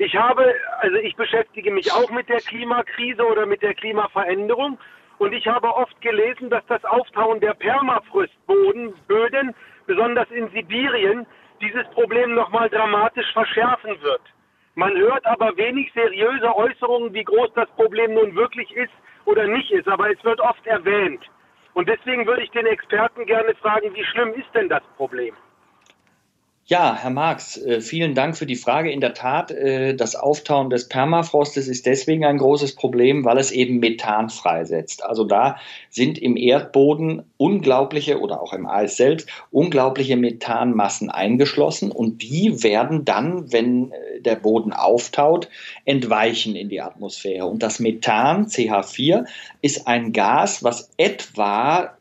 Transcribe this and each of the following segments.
Ich habe, also ich beschäftige mich auch mit der Klimakrise oder mit der Klimaveränderung und ich habe oft gelesen, dass das Auftauen der Permafrostboden, Böden, besonders in Sibirien, dieses Problem nochmal dramatisch verschärfen wird. Man hört aber wenig seriöse Äußerungen, wie groß das Problem nun wirklich ist oder nicht ist, aber es wird oft erwähnt. Und deswegen würde ich den Experten gerne fragen, wie schlimm ist denn das Problem? Ja, Herr Marx, äh, vielen Dank für die Frage. In der Tat, äh, das Auftauen des Permafrostes ist deswegen ein großes Problem, weil es eben Methan freisetzt. Also da sind im Erdboden unglaubliche oder auch im Eis selbst unglaubliche Methanmassen eingeschlossen und die werden dann, wenn äh, der Boden auftaut, entweichen in die Atmosphäre. Und das Methan, CH4, ist ein Gas, was etwa,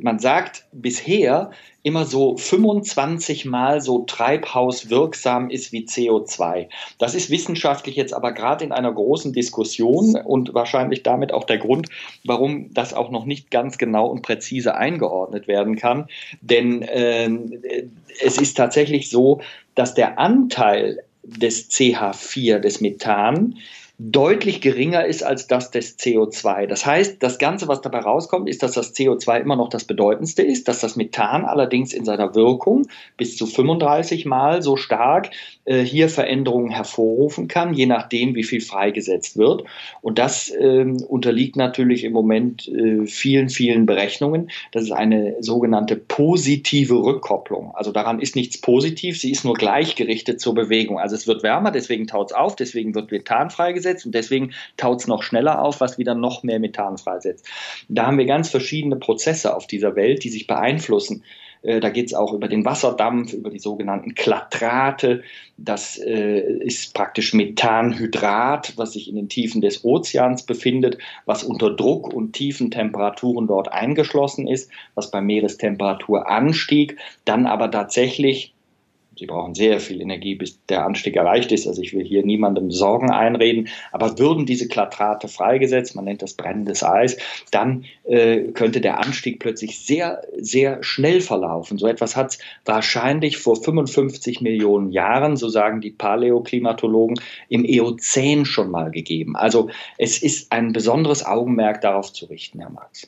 man sagt bisher, immer so 25 Mal so treibhauswirksam ist wie CO2. Das ist wissenschaftlich jetzt aber gerade in einer großen Diskussion und wahrscheinlich damit auch der Grund, warum das auch noch nicht ganz genau und präzise eingeordnet werden kann. Denn äh, es ist tatsächlich so, dass der Anteil des CH4, des Methan, deutlich geringer ist als das des CO2. Das heißt, das Ganze, was dabei rauskommt, ist, dass das CO2 immer noch das bedeutendste ist, dass das Methan allerdings in seiner Wirkung bis zu 35 Mal so stark äh, hier Veränderungen hervorrufen kann, je nachdem, wie viel freigesetzt wird. Und das äh, unterliegt natürlich im Moment äh, vielen, vielen Berechnungen. Das ist eine sogenannte positive Rückkopplung. Also daran ist nichts positiv, sie ist nur gleichgerichtet zur Bewegung. Also es wird wärmer, deswegen taut es auf, deswegen wird Methan freigesetzt freisetzt und deswegen taut es noch schneller auf, was wieder noch mehr Methan freisetzt. Da haben wir ganz verschiedene Prozesse auf dieser Welt, die sich beeinflussen. Äh, da geht es auch über den Wasserdampf, über die sogenannten Klatrate. Das äh, ist praktisch Methanhydrat, was sich in den Tiefen des Ozeans befindet, was unter Druck und tiefen Temperaturen dort eingeschlossen ist, was bei Meerestemperaturanstieg dann aber tatsächlich Sie brauchen sehr viel Energie, bis der Anstieg erreicht ist. Also ich will hier niemandem Sorgen einreden. Aber würden diese Klatrate freigesetzt, man nennt das brennendes Eis, dann äh, könnte der Anstieg plötzlich sehr, sehr schnell verlaufen. So etwas hat es wahrscheinlich vor 55 Millionen Jahren, so sagen die Paläoklimatologen, im Eozän schon mal gegeben. Also es ist ein besonderes Augenmerk darauf zu richten, Herr Marx.